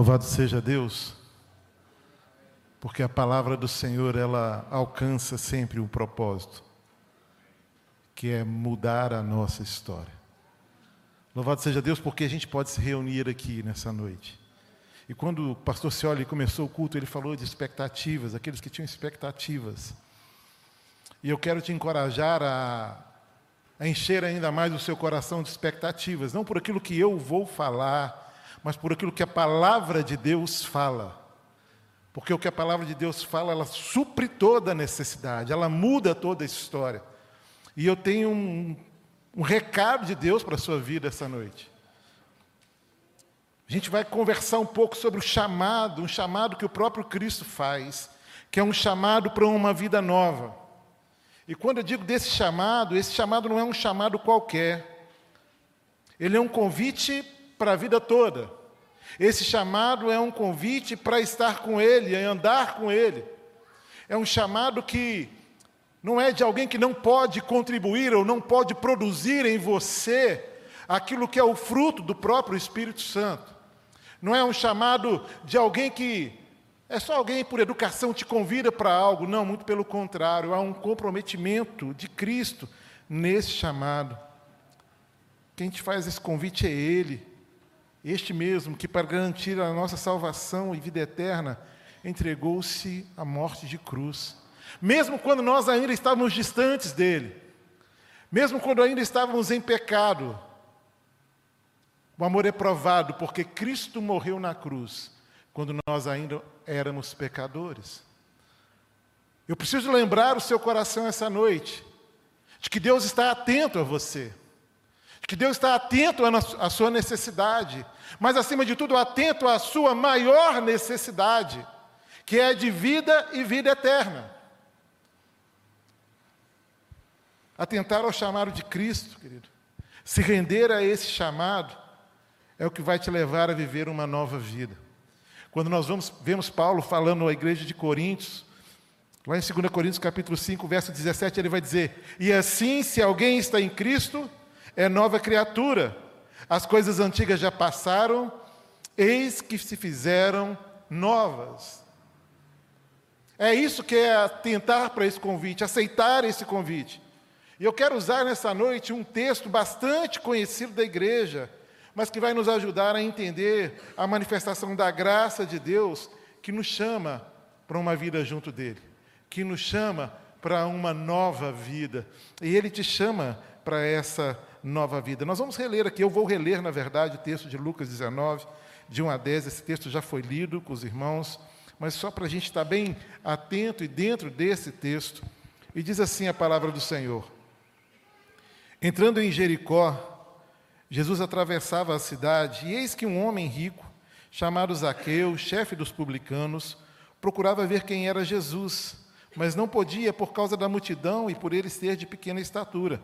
Louvado seja Deus, porque a palavra do Senhor ela alcança sempre um propósito, que é mudar a nossa história. Louvado seja Deus, porque a gente pode se reunir aqui nessa noite. E quando o pastor Cioli começou o culto, ele falou de expectativas, aqueles que tinham expectativas. E eu quero te encorajar a, a encher ainda mais o seu coração de expectativas, não por aquilo que eu vou falar, mas por aquilo que a palavra de Deus fala. Porque o que a palavra de Deus fala, ela supre toda a necessidade, ela muda toda a história. E eu tenho um, um recado de Deus para a sua vida essa noite. A gente vai conversar um pouco sobre o chamado, um chamado que o próprio Cristo faz, que é um chamado para uma vida nova. E quando eu digo desse chamado, esse chamado não é um chamado qualquer. Ele é um convite para a vida toda. Esse chamado é um convite para estar com Ele, é andar com Ele. É um chamado que não é de alguém que não pode contribuir ou não pode produzir em você aquilo que é o fruto do próprio Espírito Santo. Não é um chamado de alguém que é só alguém por educação te convida para algo. Não, muito pelo contrário, há um comprometimento de Cristo nesse chamado. Quem te faz esse convite é Ele. Este mesmo que, para garantir a nossa salvação e vida eterna, entregou-se à morte de cruz. Mesmo quando nós ainda estávamos distantes dele, mesmo quando ainda estávamos em pecado, o amor é provado porque Cristo morreu na cruz, quando nós ainda éramos pecadores. Eu preciso lembrar o seu coração essa noite, de que Deus está atento a você que Deus está atento à sua necessidade, mas acima de tudo, atento à sua maior necessidade, que é de vida e vida eterna. Atentar ao chamado de Cristo, querido, se render a esse chamado, é o que vai te levar a viver uma nova vida. Quando nós vamos, vemos Paulo falando à igreja de Coríntios, lá em 2 Coríntios capítulo 5, verso 17, ele vai dizer: E assim, se alguém está em Cristo, é nova criatura. As coisas antigas já passaram, eis que se fizeram novas. É isso que é tentar para esse convite, aceitar esse convite. E eu quero usar nessa noite um texto bastante conhecido da igreja, mas que vai nos ajudar a entender a manifestação da graça de Deus que nos chama para uma vida junto dele, que nos chama para uma nova vida. E ele te chama para essa nova vida. Nós vamos reler aqui, eu vou reler, na verdade, o texto de Lucas 19, de 1 a 10. Esse texto já foi lido com os irmãos, mas só para a gente estar bem atento e dentro desse texto. E diz assim a palavra do Senhor: Entrando em Jericó, Jesus atravessava a cidade, e eis que um homem rico, chamado Zaqueu, chefe dos publicanos, procurava ver quem era Jesus, mas não podia por causa da multidão e por ele ser de pequena estatura.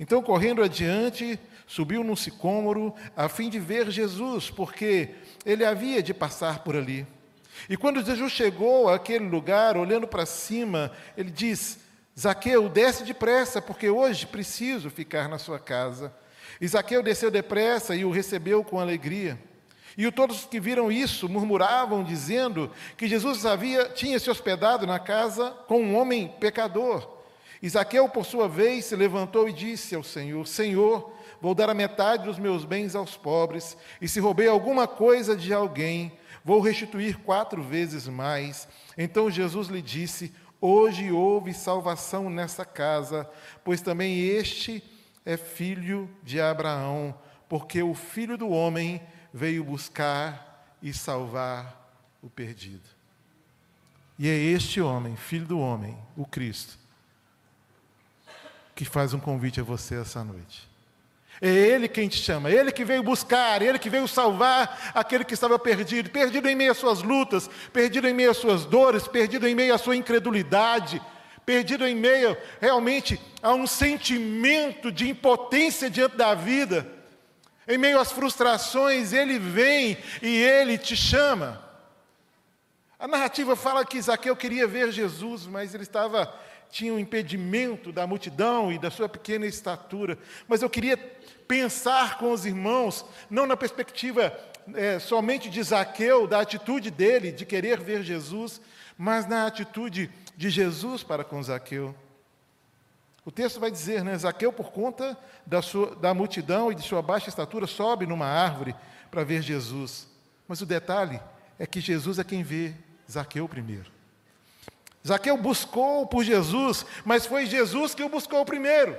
Então, correndo adiante, subiu num sicômoro a fim de ver Jesus, porque ele havia de passar por ali. E quando Jesus chegou àquele lugar, olhando para cima, ele diz: Zaqueu, desce depressa, porque hoje preciso ficar na sua casa. E Zaqueu desceu depressa e o recebeu com alegria. E todos que viram isso murmuravam, dizendo que Jesus havia, tinha se hospedado na casa com um homem pecador. Isaqueu, por sua vez, se levantou e disse ao Senhor: Senhor, vou dar a metade dos meus bens aos pobres, e se roubei alguma coisa de alguém, vou restituir quatro vezes mais. Então Jesus lhe disse: Hoje houve salvação nessa casa, pois também este é filho de Abraão, porque o filho do homem veio buscar e salvar o perdido. E é este homem, filho do homem, o Cristo, que faz um convite a você essa noite. É Ele quem te chama, é Ele que veio buscar, é Ele que veio salvar aquele que estava perdido, perdido em meio às suas lutas, perdido em meio às suas dores, perdido em meio à sua incredulidade, perdido em meio realmente a um sentimento de impotência diante da vida. Em meio às frustrações, Ele vem e Ele te chama. A narrativa fala que Zaqueu queria ver Jesus, mas ele estava tinha um impedimento da multidão e da sua pequena estatura. Mas eu queria pensar com os irmãos, não na perspectiva é, somente de Zaqueu, da atitude dele de querer ver Jesus, mas na atitude de Jesus para com Zaqueu. O texto vai dizer, né? Zaqueu, por conta da, sua, da multidão e de sua baixa estatura, sobe numa árvore para ver Jesus. Mas o detalhe é que Jesus é quem vê Zaqueu primeiro. Zaqueu buscou por Jesus, mas foi Jesus que o buscou primeiro.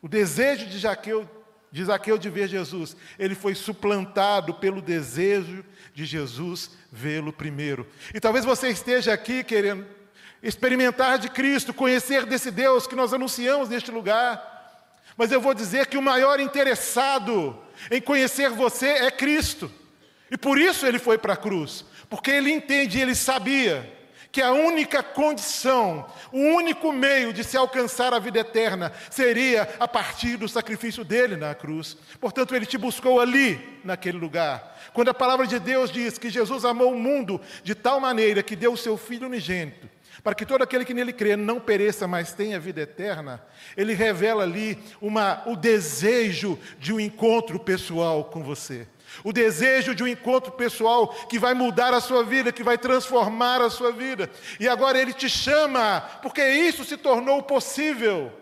O desejo de Zaqueu, de Zaqueu de ver Jesus, ele foi suplantado pelo desejo de Jesus vê-lo primeiro. E talvez você esteja aqui querendo experimentar de Cristo, conhecer desse Deus que nós anunciamos neste lugar. Mas eu vou dizer que o maior interessado em conhecer você é Cristo. E por isso ele foi para a cruz, porque ele entende, ele sabia que a única condição, o único meio de se alcançar a vida eterna seria a partir do sacrifício dele na cruz. Portanto, ele te buscou ali, naquele lugar. Quando a palavra de Deus diz que Jesus amou o mundo de tal maneira que deu o seu Filho unigênito, para que todo aquele que nele crê não pereça, mas tenha vida eterna, ele revela ali uma, o desejo de um encontro pessoal com você. O desejo de um encontro pessoal que vai mudar a sua vida, que vai transformar a sua vida. E agora ele te chama, porque isso se tornou possível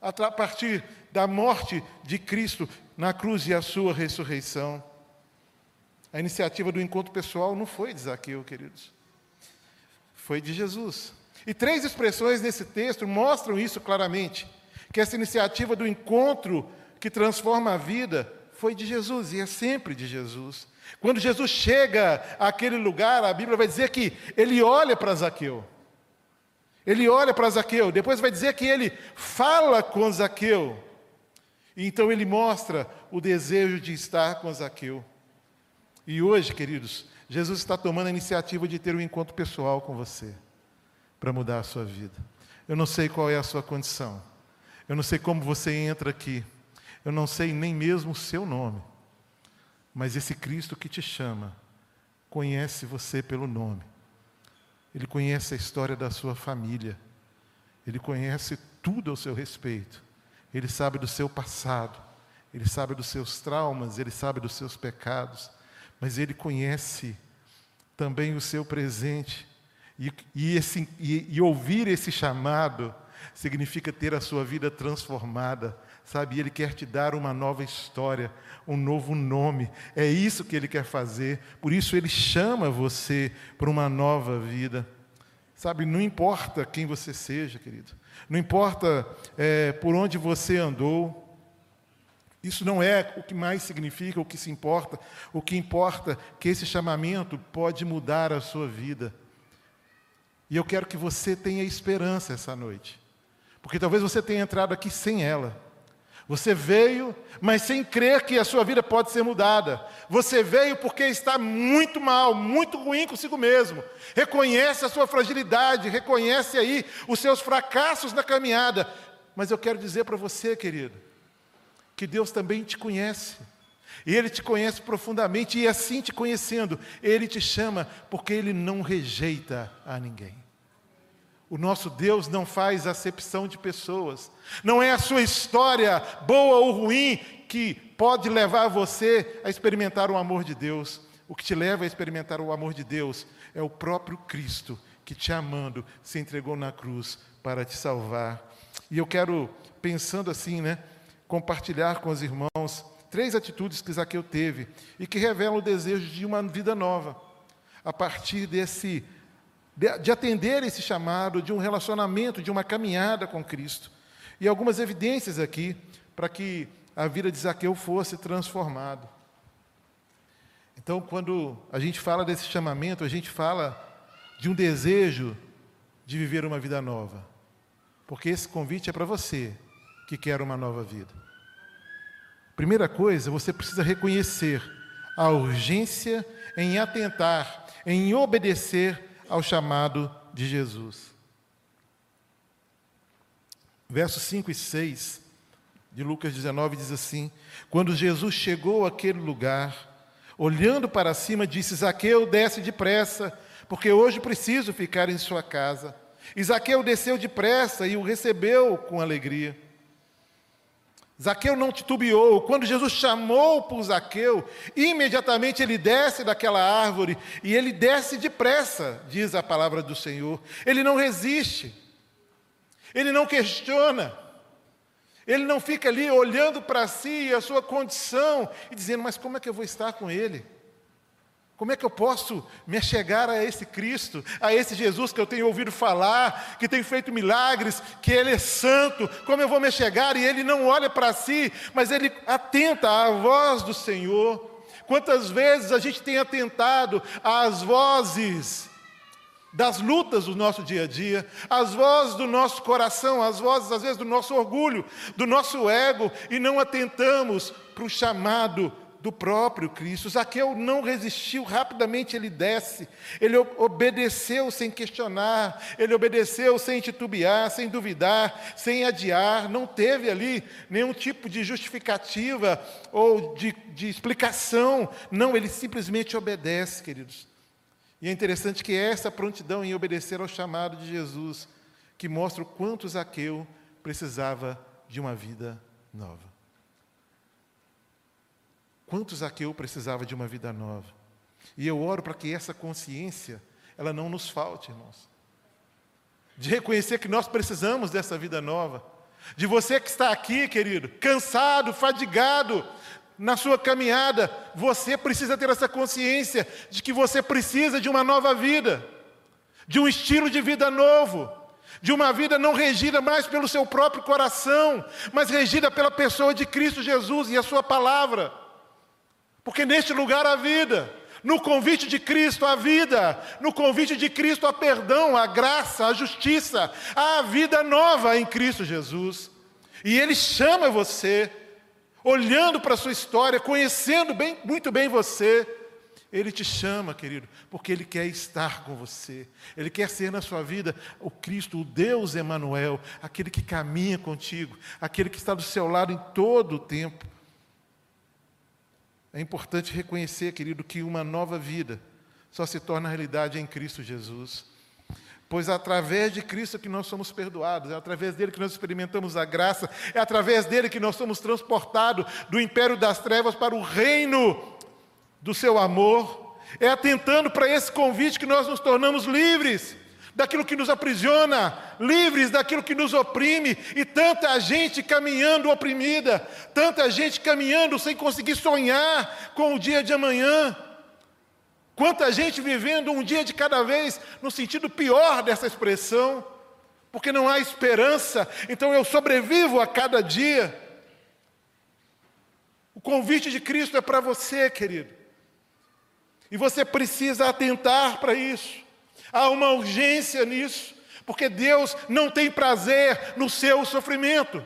a partir da morte de Cristo na cruz e a sua ressurreição. A iniciativa do encontro pessoal não foi de Zaqueu, queridos foi de Jesus. E três expressões nesse texto mostram isso claramente: que essa iniciativa do encontro que transforma a vida foi de Jesus e é sempre de Jesus. Quando Jesus chega àquele lugar, a Bíblia vai dizer que ele olha para Zaqueu. Ele olha para Zaqueu, depois vai dizer que ele fala com Zaqueu. Então ele mostra o desejo de estar com Zaqueu. E hoje, queridos, Jesus está tomando a iniciativa de ter um encontro pessoal com você, para mudar a sua vida. Eu não sei qual é a sua condição, eu não sei como você entra aqui, eu não sei nem mesmo o seu nome, mas esse Cristo que te chama, conhece você pelo nome, ele conhece a história da sua família, ele conhece tudo ao seu respeito, ele sabe do seu passado, ele sabe dos seus traumas, ele sabe dos seus pecados. Mas Ele conhece também o seu presente. E, e, esse, e, e ouvir esse chamado significa ter a sua vida transformada, sabe? Ele quer te dar uma nova história, um novo nome. É isso que ele quer fazer. Por isso ele chama você para uma nova vida. Sabe, não importa quem você seja, querido. Não importa é, por onde você andou. Isso não é o que mais significa, o que se importa. O que importa é que esse chamamento pode mudar a sua vida. E eu quero que você tenha esperança essa noite. Porque talvez você tenha entrado aqui sem ela. Você veio, mas sem crer que a sua vida pode ser mudada. Você veio porque está muito mal, muito ruim consigo mesmo. Reconhece a sua fragilidade, reconhece aí os seus fracassos na caminhada. Mas eu quero dizer para você, querido, que Deus também te conhece. E Ele te conhece profundamente, e assim te conhecendo, Ele te chama, porque Ele não rejeita a ninguém. O nosso Deus não faz acepção de pessoas. Não é a sua história, boa ou ruim, que pode levar você a experimentar o amor de Deus. O que te leva a experimentar o amor de Deus é o próprio Cristo que te amando se entregou na cruz para te salvar. E eu quero, pensando assim, né? compartilhar com os irmãos três atitudes que Zaqueu teve e que revelam o desejo de uma vida nova, a partir desse de, de atender esse chamado, de um relacionamento, de uma caminhada com Cristo. E algumas evidências aqui para que a vida de Zaqueu fosse transformada. Então, quando a gente fala desse chamamento, a gente fala de um desejo de viver uma vida nova. Porque esse convite é para você que quer uma nova vida. Primeira coisa, você precisa reconhecer a urgência em atentar, em obedecer ao chamado de Jesus. Versos 5 e 6 de Lucas 19 diz assim: Quando Jesus chegou àquele lugar, olhando para cima, disse: Zaqueu, desce depressa, porque hoje preciso ficar em sua casa. E Zaqueu desceu depressa e o recebeu com alegria. Zaqueu não titubeou. Quando Jesus chamou por Zaqueu, imediatamente ele desce daquela árvore e ele desce depressa, diz a palavra do Senhor. Ele não resiste, ele não questiona, ele não fica ali olhando para si e a sua condição e dizendo: Mas como é que eu vou estar com ele? Como é que eu posso me chegar a esse Cristo, a esse Jesus que eu tenho ouvido falar, que tem feito milagres, que Ele é santo? Como eu vou me chegar? E ele não olha para si, mas ele atenta à voz do Senhor. Quantas vezes a gente tem atentado às vozes das lutas do nosso dia a dia, às vozes do nosso coração, às vozes, às vezes, do nosso orgulho, do nosso ego, e não atentamos para o chamado do próprio Cristo. Zaqueu não resistiu, rapidamente ele desce, ele obedeceu sem questionar, ele obedeceu sem titubear, sem duvidar, sem adiar, não teve ali nenhum tipo de justificativa ou de, de explicação, não, ele simplesmente obedece, queridos. E é interessante que essa prontidão em obedecer ao chamado de Jesus que mostra o quanto Zaqueu precisava de uma vida nova. Quanto Zaqueu precisava de uma vida nova. E eu oro para que essa consciência, ela não nos falte, irmãos. De reconhecer que nós precisamos dessa vida nova. De você que está aqui, querido, cansado, fadigado na sua caminhada, você precisa ter essa consciência de que você precisa de uma nova vida, de um estilo de vida novo, de uma vida não regida mais pelo seu próprio coração, mas regida pela pessoa de Cristo Jesus e a sua palavra. Porque neste lugar há vida, no convite de Cristo há vida, no convite de Cristo há perdão, há graça, há justiça, há vida nova em Cristo Jesus. E Ele chama você, olhando para a sua história, conhecendo bem, muito bem você, Ele te chama, querido, porque Ele quer estar com você, Ele quer ser na sua vida o Cristo, o Deus Emanuel, aquele que caminha contigo, aquele que está do seu lado em todo o tempo. É importante reconhecer, querido, que uma nova vida só se torna realidade em Cristo Jesus. Pois é através de Cristo que nós somos perdoados, é através dele que nós experimentamos a graça, é através dele que nós somos transportados do império das trevas para o reino do seu amor. É atentando para esse convite que nós nos tornamos livres daquilo que nos aprisiona, livres daquilo que nos oprime, e tanta gente caminhando oprimida, tanta gente caminhando sem conseguir sonhar com o dia de amanhã. Quanta gente vivendo um dia de cada vez, no sentido pior dessa expressão, porque não há esperança, então eu sobrevivo a cada dia. O convite de Cristo é para você, querido, e você precisa atentar para isso. Há uma urgência nisso, porque Deus não tem prazer no seu sofrimento.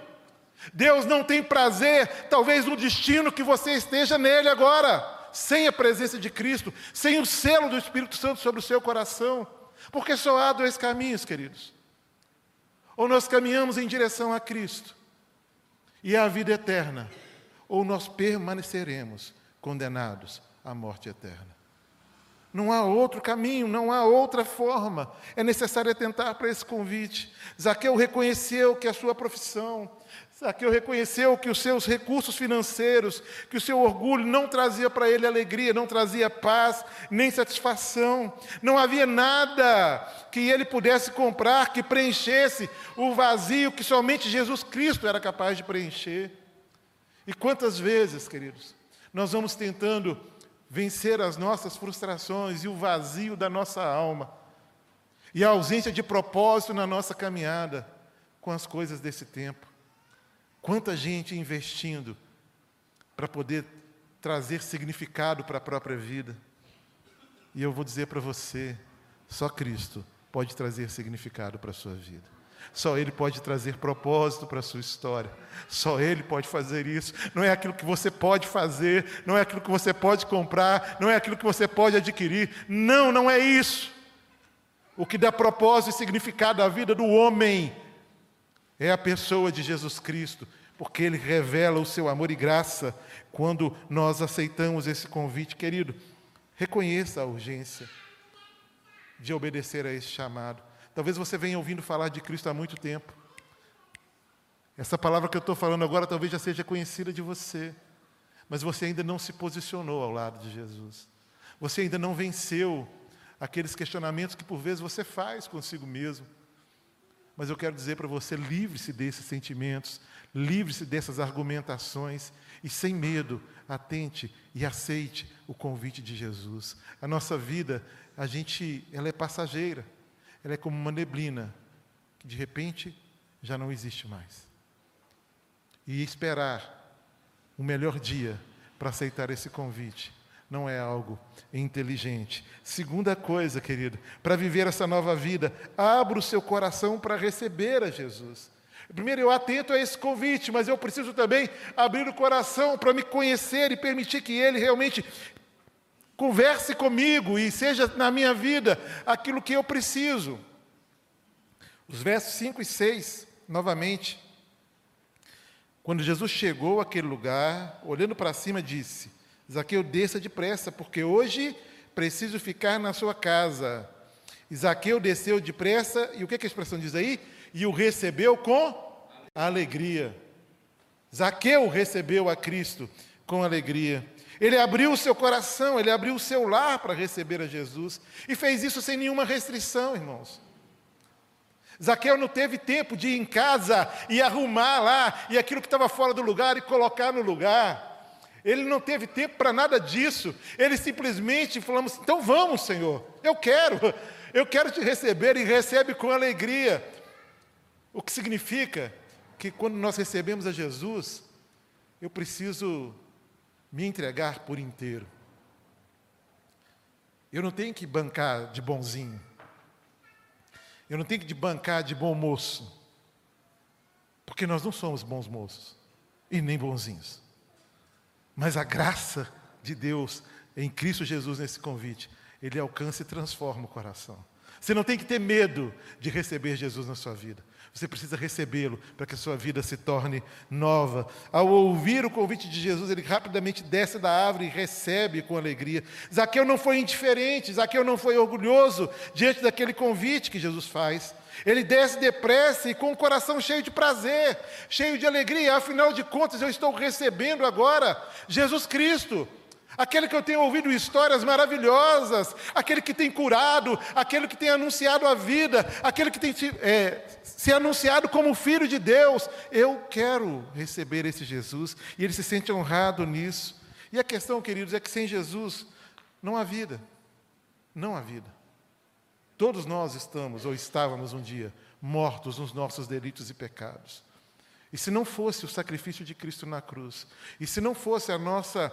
Deus não tem prazer, talvez, no destino que você esteja nele agora, sem a presença de Cristo, sem o selo do Espírito Santo sobre o seu coração. Porque só há dois caminhos, queridos. Ou nós caminhamos em direção a Cristo e à vida eterna, ou nós permaneceremos condenados à morte eterna. Não há outro caminho, não há outra forma. É necessário atentar para esse convite. Zaqueu reconheceu que a sua profissão, Zaqueu reconheceu que os seus recursos financeiros, que o seu orgulho não trazia para ele alegria, não trazia paz, nem satisfação. Não havia nada que ele pudesse comprar que preenchesse o vazio que somente Jesus Cristo era capaz de preencher. E quantas vezes, queridos, nós vamos tentando vencer as nossas frustrações e o vazio da nossa alma, e a ausência de propósito na nossa caminhada com as coisas desse tempo. Quanta gente investindo para poder trazer significado para a própria vida. E eu vou dizer para você: só Cristo pode trazer significado para a sua vida. Só Ele pode trazer propósito para a sua história. Só Ele pode fazer isso. Não é aquilo que você pode fazer, não é aquilo que você pode comprar, não é aquilo que você pode adquirir. Não, não é isso. O que dá propósito e significado à vida do homem é a pessoa de Jesus Cristo, porque Ele revela o seu amor e graça quando nós aceitamos esse convite. Querido, reconheça a urgência de obedecer a esse chamado. Talvez você venha ouvindo falar de Cristo há muito tempo. Essa palavra que eu estou falando agora talvez já seja conhecida de você, mas você ainda não se posicionou ao lado de Jesus. Você ainda não venceu aqueles questionamentos que por vezes você faz consigo mesmo. Mas eu quero dizer para você: livre-se desses sentimentos, livre-se dessas argumentações e, sem medo, atente e aceite o convite de Jesus. A nossa vida, a gente, ela é passageira, ela é como uma neblina que de repente já não existe mais e esperar o melhor dia para aceitar esse convite não é algo inteligente. Segunda coisa, querido, para viver essa nova vida, abra o seu coração para receber a Jesus. Primeiro, eu atento a esse convite, mas eu preciso também abrir o coração para me conhecer e permitir que Ele realmente converse comigo e seja na minha vida aquilo que eu preciso. Os versos 5 e 6, novamente. Quando Jesus chegou àquele lugar, olhando para cima, disse: Zaqueu, desça depressa, porque hoje preciso ficar na sua casa. Zaqueu desceu depressa, e o que, que a expressão diz aí? E o recebeu com alegria. Zaqueu recebeu a Cristo com alegria. Ele abriu o seu coração, ele abriu o seu lar para receber a Jesus. E fez isso sem nenhuma restrição, irmãos. Zaqueu não teve tempo de ir em casa e arrumar lá, e aquilo que estava fora do lugar e colocar no lugar. Ele não teve tempo para nada disso. Ele simplesmente falamos: então vamos, Senhor, eu quero, eu quero te receber e recebe com alegria. O que significa que quando nós recebemos a Jesus, eu preciso me entregar por inteiro. Eu não tenho que bancar de bonzinho. Eu não tenho que bancar de bom moço. Porque nós não somos bons moços e nem bonzinhos. Mas a graça de Deus em Cristo Jesus nesse convite, ele alcança e transforma o coração. Você não tem que ter medo de receber Jesus na sua vida. Você precisa recebê-lo para que a sua vida se torne nova. Ao ouvir o convite de Jesus, ele rapidamente desce da árvore e recebe com alegria. Zaqueu não foi indiferente, Zaqueu não foi orgulhoso diante daquele convite que Jesus faz. Ele desce depressa e com o coração cheio de prazer, cheio de alegria. Afinal de contas, eu estou recebendo agora Jesus Cristo aquele que eu tenho ouvido histórias maravilhosas, aquele que tem curado, aquele que tem anunciado a vida, aquele que tem é, se anunciado como filho de Deus. Eu quero receber esse Jesus e ele se sente honrado nisso. E a questão, queridos, é que sem Jesus não há vida. Não há vida. Todos nós estamos, ou estávamos um dia, mortos nos nossos delitos e pecados. E se não fosse o sacrifício de Cristo na cruz, e se não fosse a nossa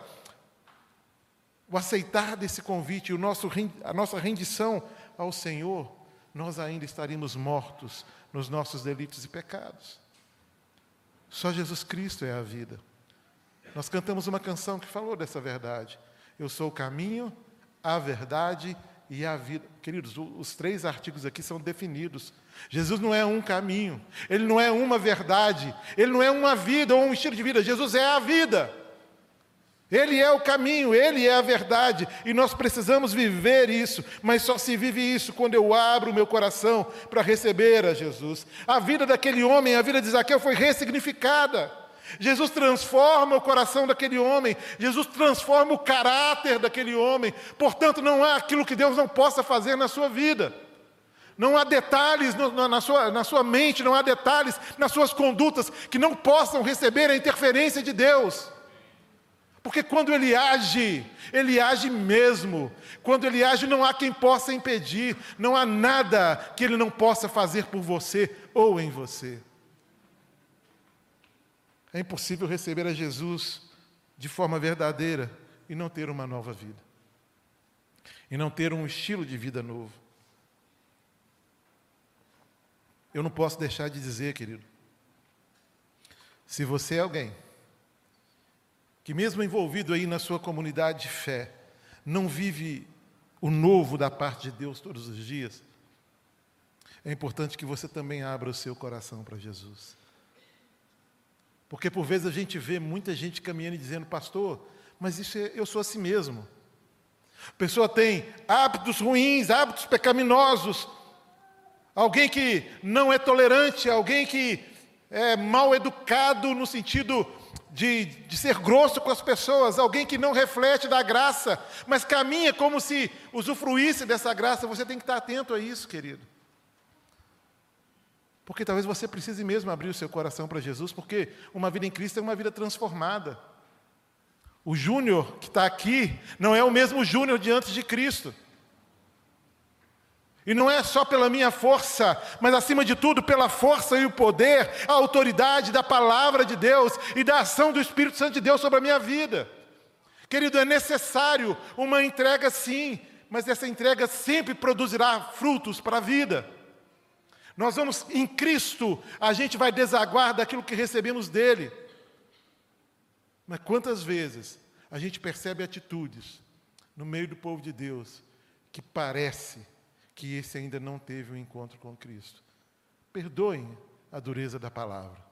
o aceitar desse convite, o nosso, a nossa rendição ao Senhor, nós ainda estaríamos mortos nos nossos delitos e pecados. Só Jesus Cristo é a vida. Nós cantamos uma canção que falou dessa verdade. Eu sou o caminho, a verdade e a vida. Queridos, os três artigos aqui são definidos. Jesus não é um caminho, ele não é uma verdade, ele não é uma vida ou um estilo de vida. Jesus é a vida. Ele é o caminho, Ele é a verdade, e nós precisamos viver isso, mas só se vive isso quando eu abro o meu coração para receber a Jesus. A vida daquele homem, a vida de Zaqueu foi ressignificada. Jesus transforma o coração daquele homem, Jesus transforma o caráter daquele homem, portanto, não há aquilo que Deus não possa fazer na sua vida. Não há detalhes na, sua, na sua mente, não há detalhes nas suas condutas que não possam receber a interferência de Deus. Porque quando ele age, ele age mesmo. Quando ele age, não há quem possa impedir, não há nada que ele não possa fazer por você ou em você. É impossível receber a Jesus de forma verdadeira e não ter uma nova vida, e não ter um estilo de vida novo. Eu não posso deixar de dizer, querido, se você é alguém que mesmo envolvido aí na sua comunidade de fé, não vive o novo da parte de Deus todos os dias, é importante que você também abra o seu coração para Jesus. Porque por vezes a gente vê muita gente caminhando e dizendo, pastor, mas isso é, eu sou assim mesmo. A pessoa tem hábitos ruins, hábitos pecaminosos, alguém que não é tolerante, alguém que é, mal educado no sentido de, de ser grosso com as pessoas, alguém que não reflete da graça, mas caminha como se usufruísse dessa graça. Você tem que estar atento a isso, querido. Porque talvez você precise mesmo abrir o seu coração para Jesus, porque uma vida em Cristo é uma vida transformada. O Júnior que está aqui não é o mesmo Júnior de antes de Cristo. E não é só pela minha força, mas acima de tudo pela força e o poder, a autoridade da palavra de Deus e da ação do Espírito Santo de Deus sobre a minha vida. Querido, é necessário uma entrega sim, mas essa entrega sempre produzirá frutos para a vida. Nós vamos, em Cristo, a gente vai desaguar daquilo que recebemos dele. Mas quantas vezes a gente percebe atitudes no meio do povo de Deus que parece que esse ainda não teve um encontro com Cristo? Perdoem a dureza da palavra,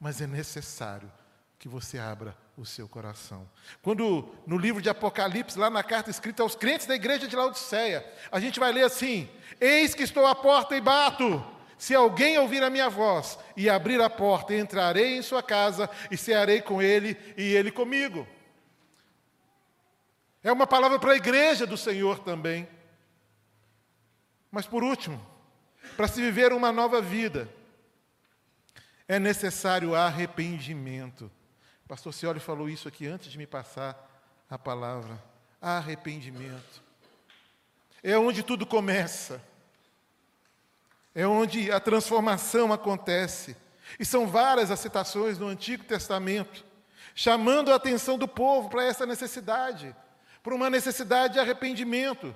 mas é necessário que você abra o seu coração. Quando no livro de Apocalipse, lá na carta escrita aos crentes da igreja de Laodiceia, a gente vai ler assim: Eis que estou à porta e bato. Se alguém ouvir a minha voz e abrir a porta, entrarei em sua casa e cearei com ele e ele comigo. É uma palavra para a igreja do Senhor também. Mas por último, para se viver uma nova vida, é necessário arrependimento. O pastor Cioli falou isso aqui antes de me passar a palavra. Arrependimento. É onde tudo começa é onde a transformação acontece. E são várias as citações no Antigo Testamento, chamando a atenção do povo para essa necessidade, para uma necessidade de arrependimento.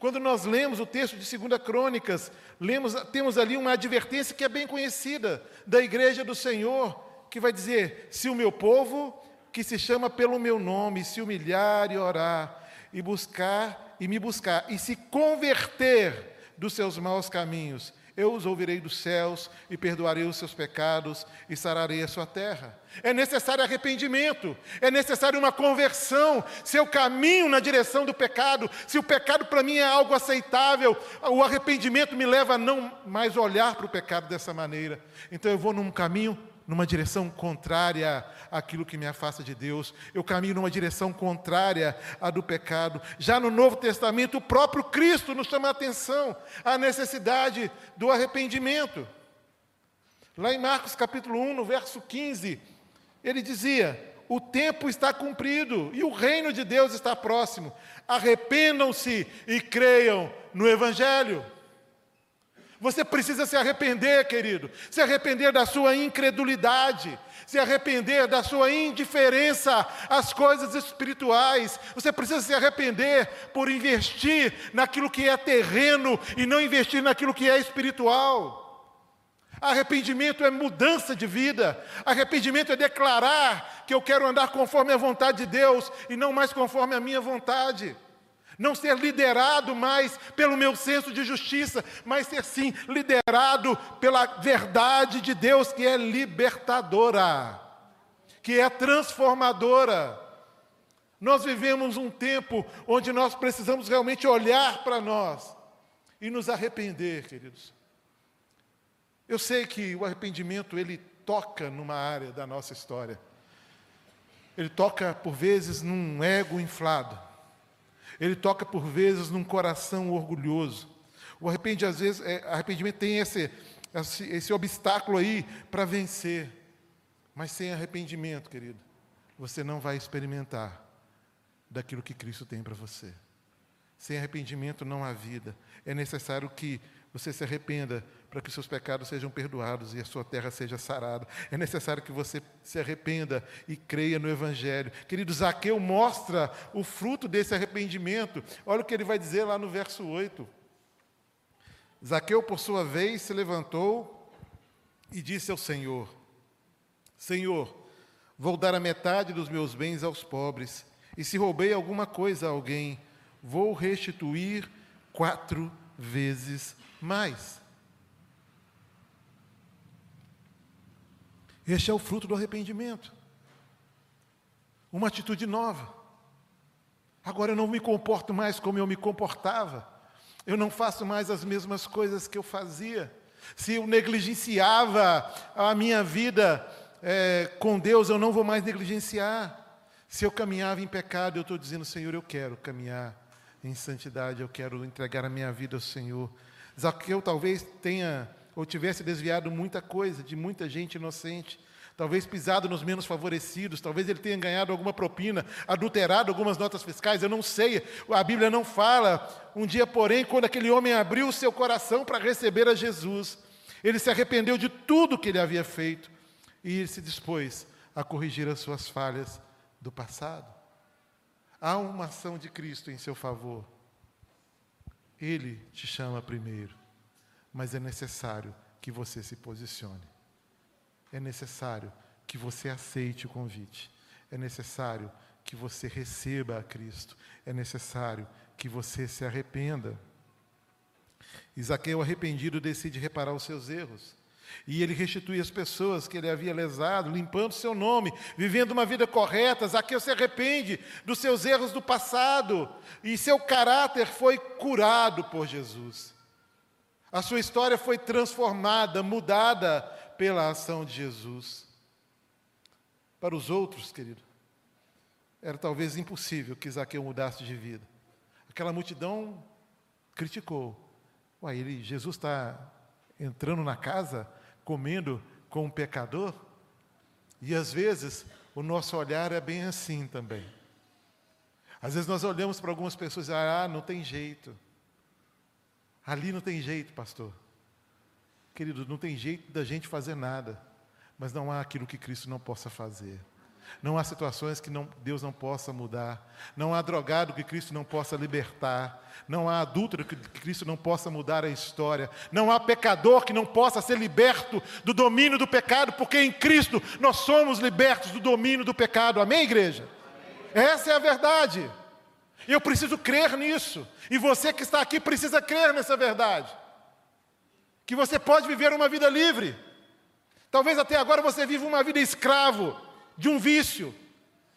Quando nós lemos o texto de 2 Crônicas, lemos, temos ali uma advertência que é bem conhecida da igreja do Senhor, que vai dizer: se o meu povo, que se chama pelo meu nome, se humilhar e orar, e buscar e me buscar, e se converter dos seus maus caminhos, eu os ouvirei dos céus e perdoarei os seus pecados e sararei a sua terra. É necessário arrependimento, é necessário uma conversão. Se eu caminho na direção do pecado, se o pecado para mim é algo aceitável, o arrependimento me leva a não mais olhar para o pecado dessa maneira. Então eu vou num caminho numa direção contrária àquilo que me afasta de Deus, eu caminho numa direção contrária à do pecado. Já no Novo Testamento, o próprio Cristo nos chama a atenção à necessidade do arrependimento. Lá em Marcos capítulo 1, no verso 15, ele dizia: O tempo está cumprido e o reino de Deus está próximo. Arrependam-se e creiam no Evangelho. Você precisa se arrepender, querido, se arrepender da sua incredulidade, se arrepender da sua indiferença às coisas espirituais. Você precisa se arrepender por investir naquilo que é terreno e não investir naquilo que é espiritual. Arrependimento é mudança de vida. Arrependimento é declarar que eu quero andar conforme a vontade de Deus e não mais conforme a minha vontade não ser liderado mais pelo meu senso de justiça, mas ser sim liderado pela verdade de Deus que é libertadora, que é transformadora. Nós vivemos um tempo onde nós precisamos realmente olhar para nós e nos arrepender, queridos. Eu sei que o arrependimento ele toca numa área da nossa história. Ele toca por vezes num ego inflado. Ele toca por vezes num coração orgulhoso. O arrependimento, às vezes, é, arrependimento tem esse, esse, esse obstáculo aí para vencer. Mas sem arrependimento, querido, você não vai experimentar daquilo que Cristo tem para você. Sem arrependimento não há vida. É necessário que você se arrependa para que seus pecados sejam perdoados e a sua terra seja sarada. É necessário que você se arrependa e creia no Evangelho. Querido, Zaqueu mostra o fruto desse arrependimento. Olha o que ele vai dizer lá no verso 8. Zaqueu, por sua vez, se levantou e disse ao Senhor: Senhor, vou dar a metade dos meus bens aos pobres, e se roubei alguma coisa a alguém, vou restituir quatro vezes mais. Este é o fruto do arrependimento. Uma atitude nova. Agora eu não me comporto mais como eu me comportava. Eu não faço mais as mesmas coisas que eu fazia. Se eu negligenciava a minha vida é, com Deus, eu não vou mais negligenciar. Se eu caminhava em pecado, eu estou dizendo, Senhor, eu quero caminhar em santidade, eu quero entregar a minha vida ao Senhor. Zaqueu talvez tenha ou tivesse desviado muita coisa de muita gente inocente, talvez pisado nos menos favorecidos, talvez ele tenha ganhado alguma propina, adulterado algumas notas fiscais, eu não sei, a Bíblia não fala. Um dia, porém, quando aquele homem abriu o seu coração para receber a Jesus, ele se arrependeu de tudo que ele havia feito e se dispôs a corrigir as suas falhas do passado. Há uma ação de Cristo em seu favor. Ele te chama primeiro, mas é necessário que você se posicione. É necessário que você aceite o convite. É necessário que você receba a Cristo. É necessário que você se arrependa. Isaqueu, arrependido, decide reparar os seus erros. E ele restitui as pessoas que ele havia lesado, limpando seu nome, vivendo uma vida correta. Zaqueu se arrepende dos seus erros do passado e seu caráter foi curado por Jesus. A sua história foi transformada, mudada pela ação de Jesus. Para os outros, querido, era talvez impossível que Zaqueu mudasse de vida. Aquela multidão criticou. Uai, ele, Jesus está entrando na casa comendo com um pecador? E às vezes o nosso olhar é bem assim também. Às vezes nós olhamos para algumas pessoas e ah, não tem jeito. Ali não tem jeito, pastor. Querido, não tem jeito da gente fazer nada, mas não há aquilo que Cristo não possa fazer. Não há situações que não, Deus não possa mudar. Não há drogado que Cristo não possa libertar. Não há adúltero que Cristo não possa mudar a história. Não há pecador que não possa ser liberto do domínio do pecado, porque em Cristo nós somos libertos do domínio do pecado. Amém, igreja? Essa é a verdade. Eu preciso crer nisso. E você que está aqui precisa crer nessa verdade. Que você pode viver uma vida livre. Talvez até agora você viva uma vida escravo de um vício,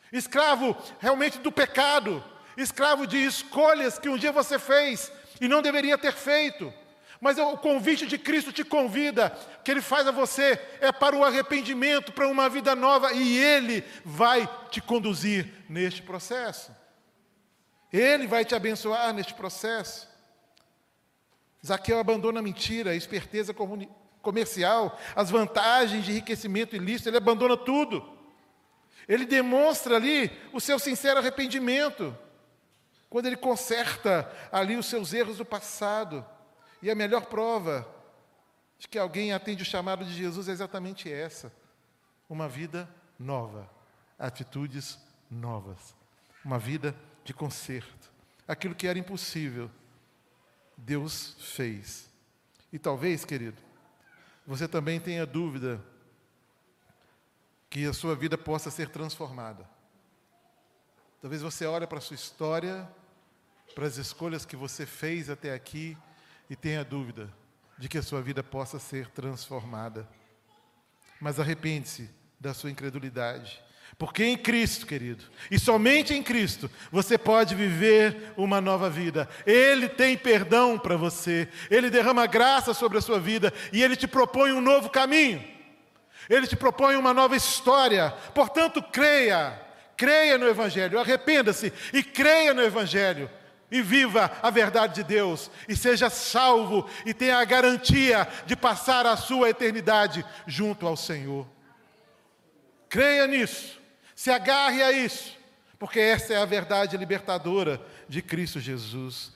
escravo realmente do pecado, escravo de escolhas que um dia você fez e não deveria ter feito. Mas o convite de Cristo te convida, que Ele faz a você, é para o arrependimento, para uma vida nova, e Ele vai te conduzir neste processo. Ele vai te abençoar neste processo. Zaqueu abandona a mentira, a esperteza comercial, as vantagens de enriquecimento ilícito, ele abandona tudo. Ele demonstra ali o seu sincero arrependimento, quando ele conserta ali os seus erros do passado. E a melhor prova de que alguém atende o chamado de Jesus é exatamente essa: uma vida nova, atitudes novas, uma vida de conserto. Aquilo que era impossível, Deus fez. E talvez, querido, você também tenha dúvida que a sua vida possa ser transformada. Talvez você olhe para a sua história, para as escolhas que você fez até aqui e tenha dúvida de que a sua vida possa ser transformada. Mas arrepende-se da sua incredulidade. Porque em Cristo, querido, e somente em Cristo, você pode viver uma nova vida. Ele tem perdão para você, Ele derrama graça sobre a sua vida e Ele te propõe um novo caminho. Ele te propõe uma nova história. Portanto, creia, creia no Evangelho, arrependa-se e creia no Evangelho. E viva a verdade de Deus, e seja salvo, e tenha a garantia de passar a sua eternidade junto ao Senhor. Creia nisso, se agarre a isso, porque essa é a verdade libertadora de Cristo Jesus.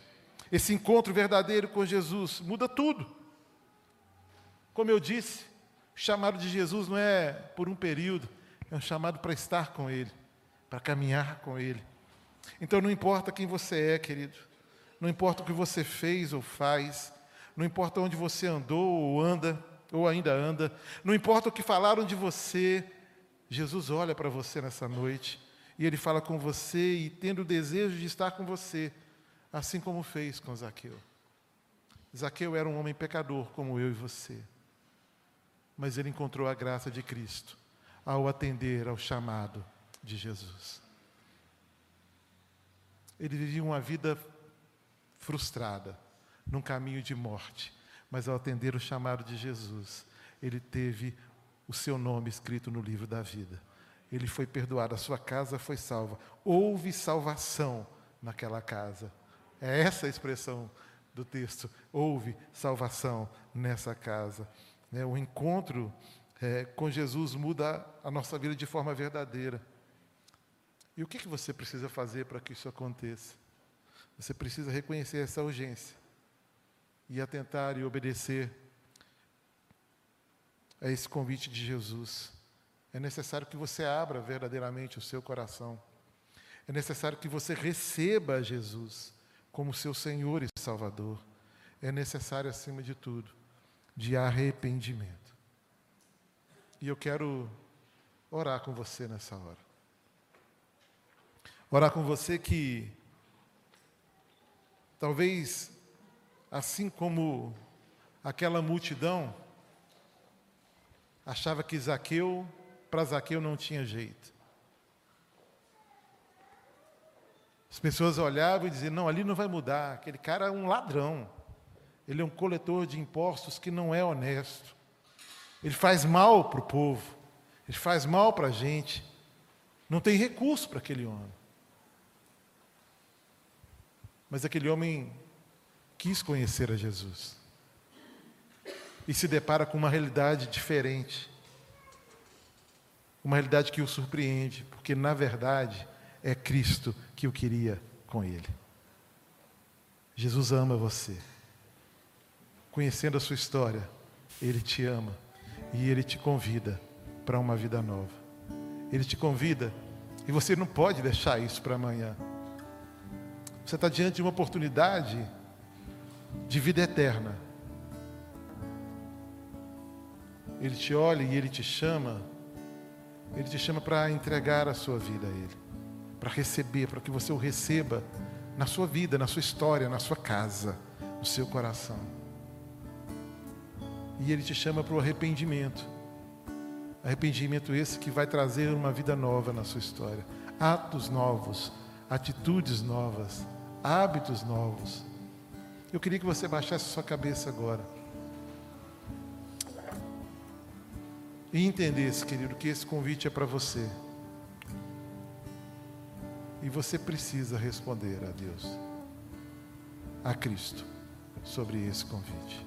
Esse encontro verdadeiro com Jesus muda tudo. Como eu disse, o chamado de Jesus não é por um período, é um chamado para estar com Ele, para caminhar com Ele. Então não importa quem você é, querido, não importa o que você fez ou faz, não importa onde você andou ou anda, ou ainda anda, não importa o que falaram de você, Jesus olha para você nessa noite e Ele fala com você e tendo o desejo de estar com você, assim como fez com Zaqueu. Zaqueu era um homem pecador como eu e você mas ele encontrou a graça de Cristo ao atender ao chamado de Jesus. Ele vivia uma vida frustrada, num caminho de morte, mas ao atender o chamado de Jesus, ele teve o seu nome escrito no livro da vida. Ele foi perdoado, a sua casa foi salva. Houve salvação naquela casa. É essa a expressão do texto. Houve salvação nessa casa. É, o encontro é, com Jesus muda a nossa vida de forma verdadeira. E o que, que você precisa fazer para que isso aconteça? Você precisa reconhecer essa urgência e atentar e obedecer a esse convite de Jesus. É necessário que você abra verdadeiramente o seu coração. É necessário que você receba Jesus como seu Senhor e Salvador. É necessário, acima de tudo, de arrependimento. E eu quero orar com você nessa hora. Orar com você que talvez assim como aquela multidão achava que Zaqueu, para Zaqueu não tinha jeito. As pessoas olhavam e diziam: não, ali não vai mudar, aquele cara é um ladrão, ele é um coletor de impostos que não é honesto, ele faz mal para o povo, ele faz mal para a gente, não tem recurso para aquele homem. Mas aquele homem quis conhecer a Jesus e se depara com uma realidade diferente, uma realidade que o surpreende, porque na verdade é Cristo que o queria com ele. Jesus ama você. Conhecendo a sua história, ele te ama e ele te convida para uma vida nova. Ele te convida e você não pode deixar isso para amanhã. Você está diante de uma oportunidade de vida eterna. Ele te olha e ele te chama, ele te chama para entregar a sua vida a Ele, para receber, para que você o receba na sua vida, na sua história, na sua casa, no seu coração. E Ele te chama para o arrependimento. Arrependimento esse que vai trazer uma vida nova na sua história, atos novos, atitudes novas, hábitos novos. Eu queria que você baixasse sua cabeça agora. E entendesse, querido, que esse convite é para você. E você precisa responder a Deus, a Cristo, sobre esse convite.